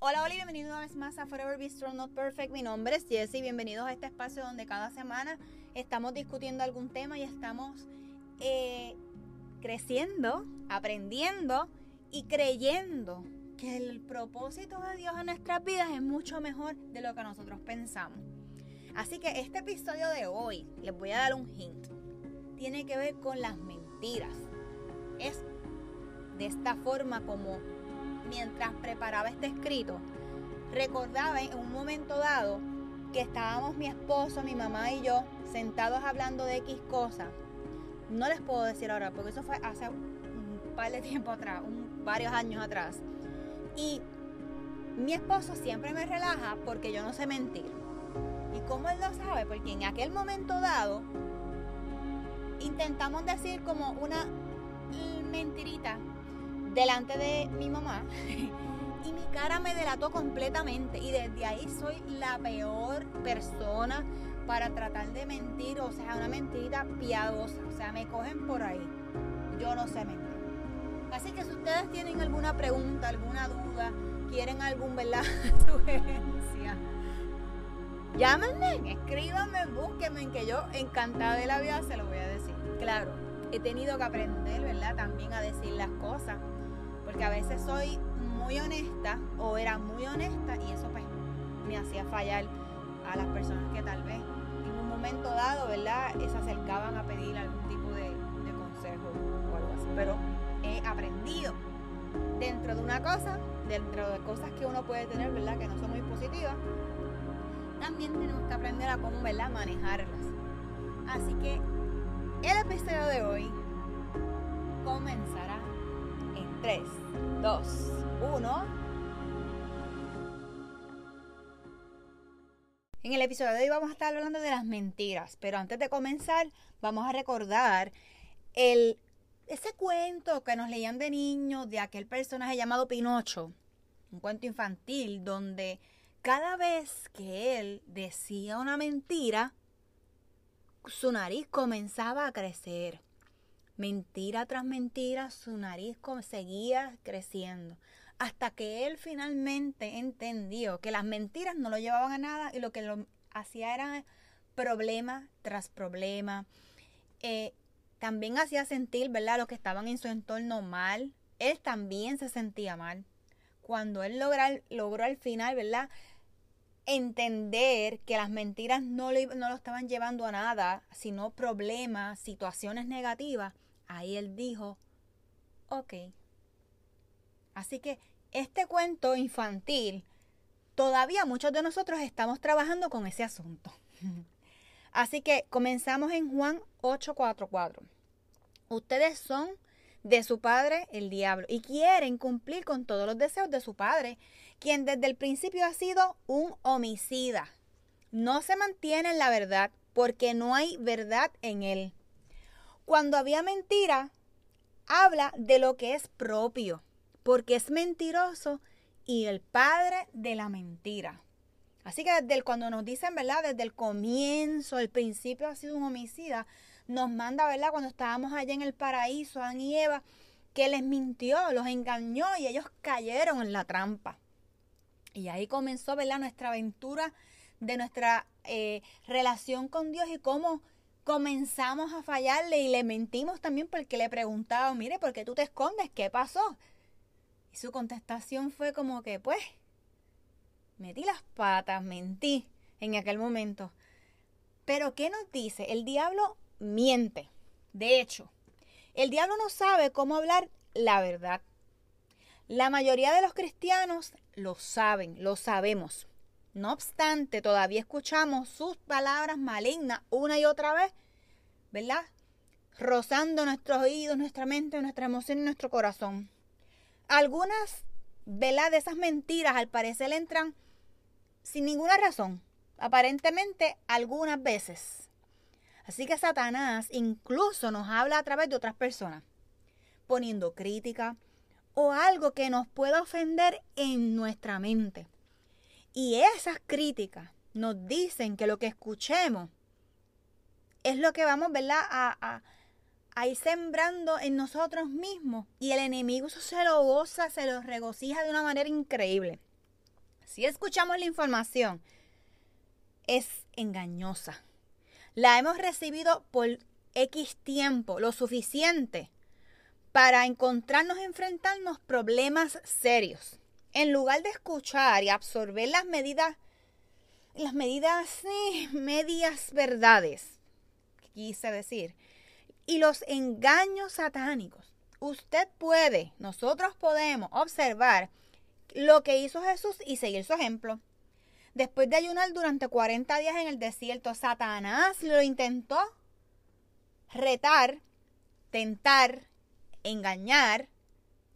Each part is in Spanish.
Hola, hola y bienvenido una vez más a Forever Be Strong Not Perfect. Mi nombre es Jessie. Bienvenidos a este espacio donde cada semana estamos discutiendo algún tema y estamos eh, creciendo, aprendiendo y creyendo que el propósito de Dios en nuestras vidas es mucho mejor de lo que nosotros pensamos. Así que este episodio de hoy, les voy a dar un hint, tiene que ver con las mentiras. Es de esta forma como mientras preparaba este escrito, recordaba en un momento dado que estábamos mi esposo, mi mamá y yo sentados hablando de X cosas. No les puedo decir ahora, porque eso fue hace un par de tiempo atrás, varios años atrás. Y mi esposo siempre me relaja porque yo no sé mentir. ¿Y cómo él lo sabe? Porque en aquel momento dado intentamos decir como una mentirita delante de mi mamá y mi cara me delató completamente y desde ahí soy la peor persona para tratar de mentir, o sea, una mentirita piadosa, o sea, me cogen por ahí. Yo no sé mentir. Así que si ustedes tienen alguna pregunta, alguna duda, quieren algún, ¿verdad? sugerencia, llámenme, escríbanme, búsquenme, que yo encantada de la vida se lo voy a decir. Claro, he tenido que aprender, ¿verdad? También a decir las cosas, porque a veces soy muy honesta o era muy honesta y eso pues me hacía fallar a las personas que tal vez en un momento dado, ¿verdad? Se acercaban a pedir algún tipo de, consejo o algo así. Pero he aprendido dentro de una cosa, dentro de cosas que uno puede tener, ¿verdad? Que no son muy positivas, también tenemos que aprender a cómo, ¿verdad? Manejarlas. Así que el episodio de hoy comenzará en 3, 2, 1. En el episodio de hoy vamos a estar hablando de las mentiras, pero antes de comenzar vamos a recordar el ese cuento que nos leían de niños de aquel personaje llamado Pinocho, un cuento infantil donde cada vez que él decía una mentira, su nariz comenzaba a crecer. Mentira tras mentira, su nariz seguía creciendo. Hasta que él finalmente entendió que las mentiras no lo llevaban a nada y lo que lo hacía era problema tras problema. Eh, también hacía sentir, ¿verdad?, los que estaban en su entorno mal. Él también se sentía mal. Cuando él logró al final, ¿verdad?, entender que las mentiras no, no lo estaban llevando a nada, sino problemas, situaciones negativas, ahí él dijo, ok. Así que este cuento infantil, todavía muchos de nosotros estamos trabajando con ese asunto. Así que comenzamos en Juan 8:44. Ustedes son de su padre el diablo y quieren cumplir con todos los deseos de su padre, quien desde el principio ha sido un homicida. No se mantiene en la verdad porque no hay verdad en él. Cuando había mentira, habla de lo que es propio, porque es mentiroso y el padre de la mentira. Así que desde cuando nos dicen, ¿verdad? Desde el comienzo, el principio ha sido un homicida, nos manda, ¿verdad? Cuando estábamos allá en el paraíso, Adán y Eva, que les mintió, los engañó y ellos cayeron en la trampa. Y ahí comenzó, ¿verdad? Nuestra aventura de nuestra eh, relación con Dios y cómo comenzamos a fallarle y le mentimos también porque le preguntaba, mire, ¿por qué tú te escondes? ¿Qué pasó? Y su contestación fue como que, pues, metí las patas, mentí en aquel momento. Pero ¿qué nos dice? El diablo miente. De hecho, el diablo no sabe cómo hablar la verdad. La mayoría de los cristianos lo saben, lo sabemos. No obstante, todavía escuchamos sus palabras malignas una y otra vez, ¿verdad? Rozando nuestros oídos, nuestra mente, nuestra emoción y nuestro corazón. Algunas, ¿verdad? De esas mentiras al parecer entran sin ninguna razón, aparentemente algunas veces. Así que Satanás incluso nos habla a través de otras personas, poniendo crítica o algo que nos pueda ofender en nuestra mente. Y esas críticas nos dicen que lo que escuchemos es lo que vamos ¿verdad? A, a, ir sembrando en nosotros mismos. Y el enemigo se lo goza, se lo regocija de una manera increíble. si escuchamos la información, es engañosa. La hemos recibido por X tiempo, lo suficiente para encontrarnos enfrentarnos problemas serios. En lugar de escuchar y absorber las medidas, las medidas, medias verdades, quise decir, y los engaños satánicos, usted puede, nosotros podemos observar lo que hizo Jesús y seguir su ejemplo. Después de ayunar durante 40 días en el desierto, Satanás lo intentó retar, tentar, engañar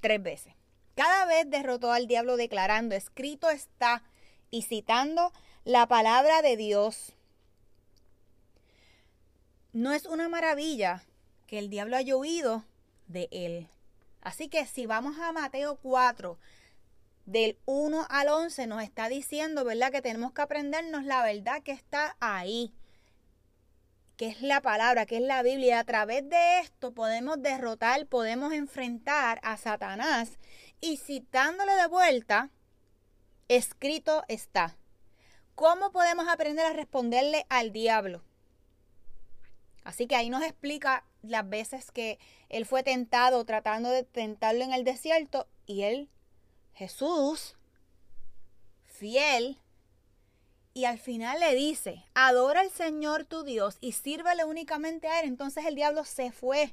tres veces. Cada vez derrotó al diablo declarando, escrito está, y citando la palabra de Dios. No es una maravilla que el diablo haya huido de él. Así que si vamos a Mateo 4, del 1 al 11, nos está diciendo, ¿verdad? Que tenemos que aprendernos la verdad que está ahí, que es la palabra, que es la Biblia. A través de esto podemos derrotar, podemos enfrentar a Satanás y citándole de vuelta, escrito está. ¿Cómo podemos aprender a responderle al diablo? Así que ahí nos explica las veces que él fue tentado tratando de tentarlo en el desierto y él, Jesús, fiel, y al final le dice, adora al Señor tu Dios y sírvele únicamente a Él. Entonces el diablo se fue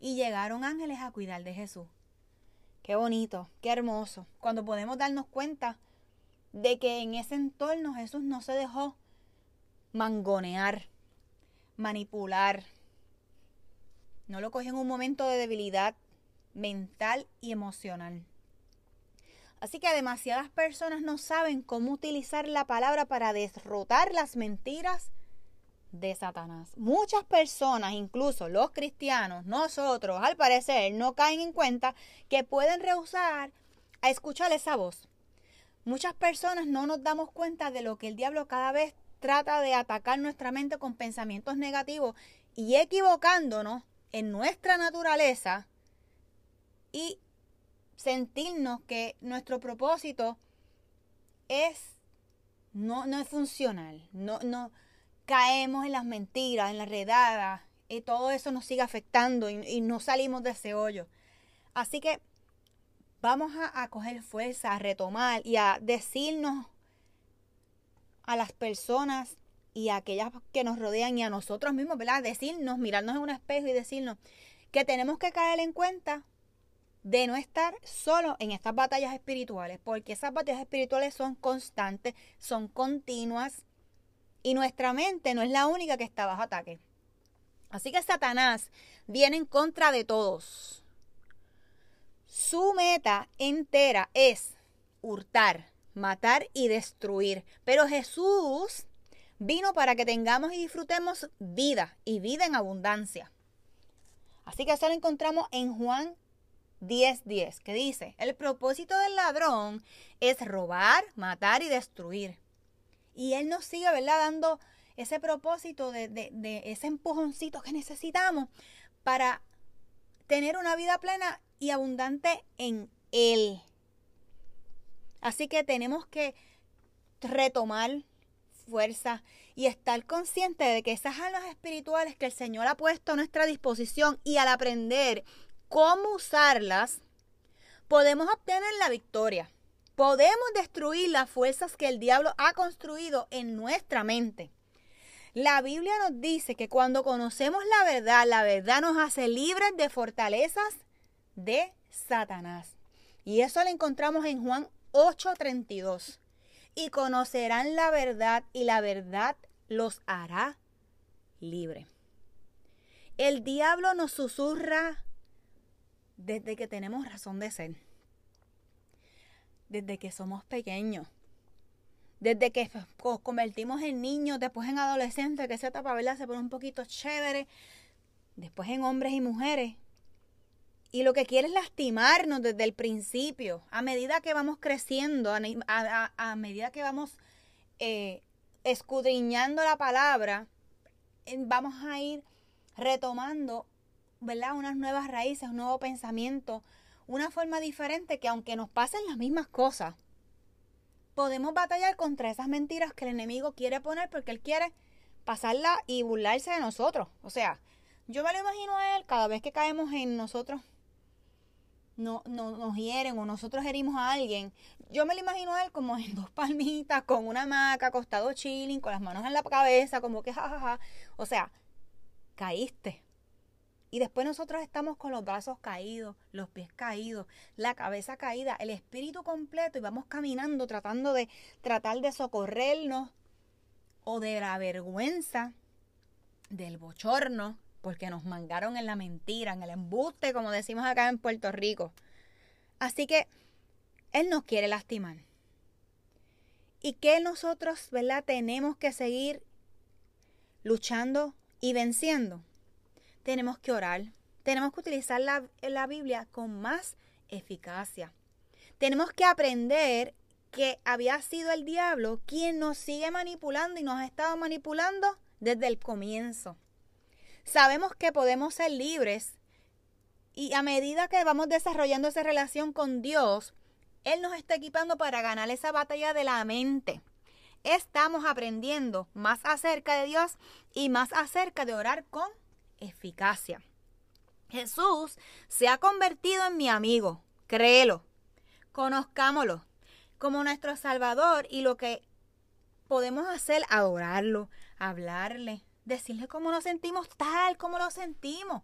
y llegaron ángeles a cuidar de Jesús. Qué bonito, qué hermoso. Cuando podemos darnos cuenta de que en ese entorno Jesús no se dejó mangonear, manipular. No lo cogió en un momento de debilidad mental y emocional. Así que demasiadas personas no saben cómo utilizar la palabra para derrotar las mentiras de Satanás. Muchas personas, incluso los cristianos, nosotros, al parecer, no caen en cuenta que pueden rehusar a escuchar esa voz. Muchas personas no nos damos cuenta de lo que el diablo cada vez trata de atacar nuestra mente con pensamientos negativos y equivocándonos en nuestra naturaleza y sentirnos que nuestro propósito es no, no es funcional, no, no caemos en las mentiras, en las redadas, y todo eso nos sigue afectando y, no salimos de ese hoyo. Así que vamos a, a coger fuerza, a retomar y a decirnos a las personas y a aquellas que nos rodean y a nosotros mismos, ¿verdad? Decirnos, mirarnos en un espejo y decirnos que tenemos que caer en cuenta de no estar solo en estas batallas espirituales, porque esas batallas espirituales son constantes, son continuas y nuestra mente no es la única que está bajo ataque. Así que Satanás viene en contra de todos. Su meta entera es hurtar, matar y destruir. Pero Jesús vino para que tengamos y disfrutemos vida y vida en abundancia. Así que eso lo encontramos en Juan 10:10, que dice, el propósito del ladrón es robar, matar y destruir. Y él nos sigue, ¿verdad? Dando ese propósito de, de ese empujoncito que necesitamos para tener una vida plena y abundante en él. Así que tenemos que retomar fuerza y estar consciente de que esas almas espirituales que el Señor ha puesto a nuestra disposición y al aprender cómo usarlas, podemos obtener la victoria. Podemos destruir las fuerzas que el diablo ha construido en nuestra mente. La Biblia nos dice que cuando conocemos la verdad, la verdad nos hace libres de fortalezas de Satanás. Y eso lo encontramos en Juan 8:32. Y conocerán la verdad y la verdad los hará libre. El diablo nos susurra desde que tenemos razón de ser. Desde que somos pequeños. Desde que nos convertimos en niños, después en adolescentes, que esa etapa ¿verdad? se pone un poquito chévere. Después en hombres y mujeres. Y lo que quiere es lastimarnos desde el principio. A medida que vamos creciendo, a, medida que vamos eh, escudriñando la palabra, vamos a ir retomando ¿verdad? Unas nuevas raíces, un nuevo pensamiento, una forma diferente que aunque nos pasen las mismas cosas, podemos batallar contra esas mentiras que el enemigo quiere poner porque él quiere pasarla y burlarse de nosotros. O sea, yo me lo imagino a él cada vez que caemos en nosotros, no, no, nos hieren o nosotros herimos a alguien. Yo me lo imagino a él como en dos palmitas, con una maca, acostado chilling, con las manos en la cabeza, como que jajaja. O sea, caíste. Y después nosotros estamos con los brazos caídos, los pies caídos, la cabeza caída, el espíritu completo y vamos caminando tratando de tratar de socorrernos o de la vergüenza, del bochorno, porque nos mangaron en la mentira, en el embuste, como decimos acá en Puerto Rico. Así que Él nos quiere lastimar. ¿Y qué nosotros, verdad, tenemos que seguir luchando y venciendo? Tenemos que orar. Tenemos que utilizar la, la Biblia con más eficacia. Tenemos que aprender que había sido el diablo quien nos sigue manipulando y nos ha estado manipulando desde el comienzo. Sabemos que podemos ser libres y a medida que vamos desarrollando esa relación con Dios, Él nos está equipando para ganar esa batalla de la mente. Estamos aprendiendo más acerca de Dios y más acerca de orar con eficacia. Jesús se ha convertido en mi amigo, créelo, conozcámoslo, como nuestro Salvador y lo que podemos hacer, adorarlo, hablarle, decirle cómo nos sentimos tal como lo sentimos.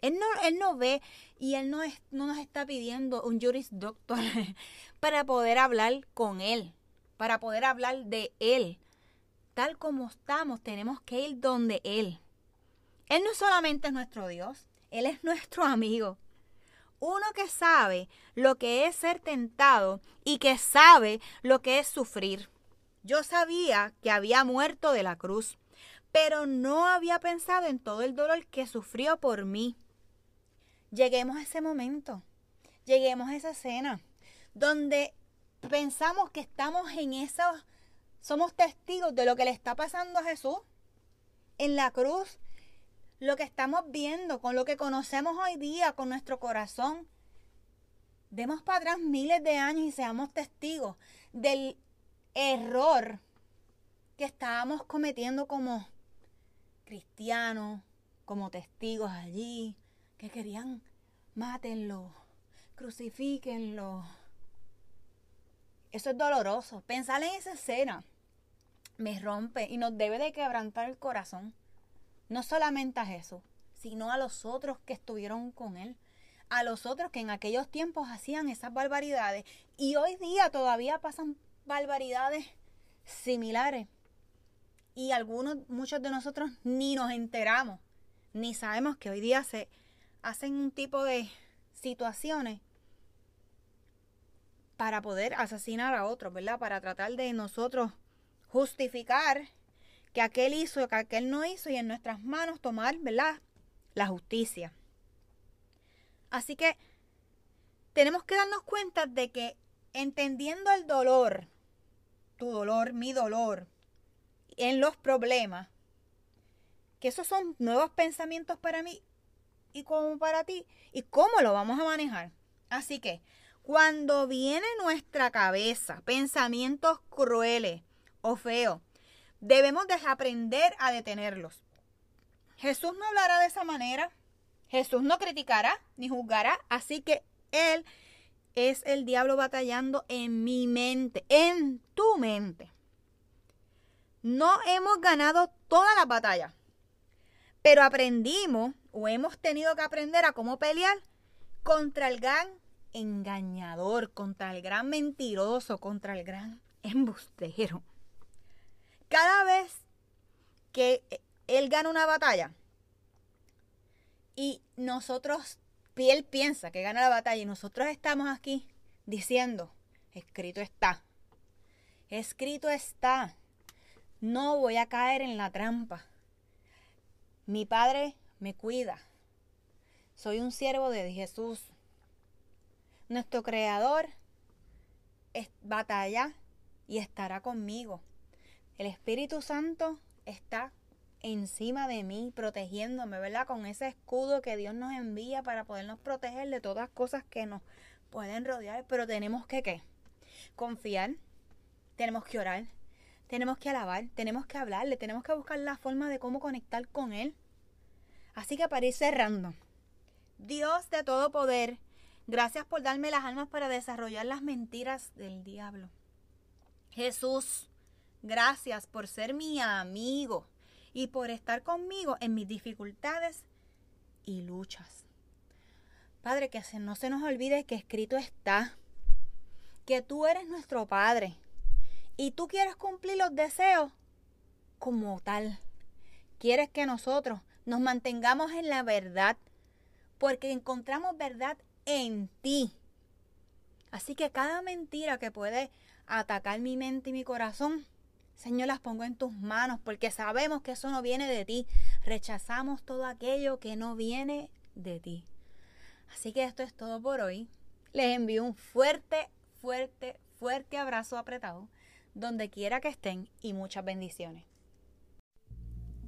Él no, él no ve y Él no, es, no nos está pidiendo un juris doctor para poder hablar con Él, para poder hablar de Él. Tal como estamos, tenemos que ir donde Él. Él no solamente es nuestro Dios, Él es nuestro amigo uno que sabe lo que es ser tentado y que sabe lo que es sufrir. Yo sabía que había muerto de la cruz, pero no había pensado en todo el dolor que sufrió por mí. Lleguemos a ese momento, lleguemos a esa escena, donde pensamos que estamos en esa, somos testigos de lo que le está pasando a Jesús en la cruz lo que estamos viendo, con lo que conocemos hoy día, con nuestro corazón. Demos para atrás miles de años y seamos testigos del error que estábamos cometiendo como cristianos, como testigos allí, que querían mátenlo, crucifíquenlo. Eso es doloroso. Pensar en esa escena me rompe y nos debe de quebrantar el corazón no solamente a Jesús, sino a los otros que estuvieron con él, a los otros que en aquellos tiempos hacían esas barbaridades y hoy día todavía pasan barbaridades similares. Y algunos, muchos de nosotros ni nos enteramos, ni sabemos que hoy día se hacen un tipo de situaciones para poder asesinar a otros, ¿verdad? Para tratar de nosotros justificar que aquel hizo, que aquel no hizo y en nuestras manos tomar, ¿verdad? La justicia. Así que tenemos que darnos cuenta de que entendiendo el dolor, tu dolor, mi dolor, en los problemas, que esos son nuevos pensamientos para mí y como para ti, y cómo lo vamos a manejar. Así que cuando viene nuestra cabeza pensamientos crueles o feos, debemos desaprender a detenerlos. Jesús no hablará de esa manera. Jesús no criticará ni juzgará. Así que Él es el diablo batallando en mi mente, en tu mente. No hemos ganado toda la batalla, pero aprendimos o hemos tenido que aprender a cómo pelear contra el gran engañador, contra el gran mentiroso, contra el gran embustero. Cada vez que él gana una batalla y nosotros, él piensa que gana la batalla y nosotros estamos aquí diciendo, escrito está, escrito está, no voy a caer en la trampa. Mi Padre me cuida. Soy un siervo de Jesús. Nuestro Creador batalla y estará conmigo. El Espíritu Santo está encima de mí, protegiéndome, ¿verdad? Con ese escudo que Dios nos envía para podernos proteger de todas cosas que nos pueden rodear. Pero tenemos que, ¿qué? confiar, tenemos que orar, tenemos que alabar, tenemos que hablarle, tenemos que buscar la forma de cómo conectar con Él. Así que para ir cerrando, Dios de todo poder, gracias por darme las almas para desarrollar las mentiras del diablo. Jesús, gracias por ser mi amigo y por estar conmigo en mis dificultades y luchas. Padre, que no se nos olvide que escrito está que tú eres nuestro Padre y tú quieres cumplir los deseos como tal. Quieres que nosotros nos mantengamos en la verdad porque encontramos verdad en ti. Así que cada mentira que puede atacar mi mente y mi corazón, Señor, las pongo en tus manos porque sabemos que eso no viene de ti. Rechazamos todo aquello que no viene de ti. Así que esto es todo por hoy. Les envío un fuerte, fuerte, fuerte abrazo apretado, donde quiera que estén y muchas bendiciones.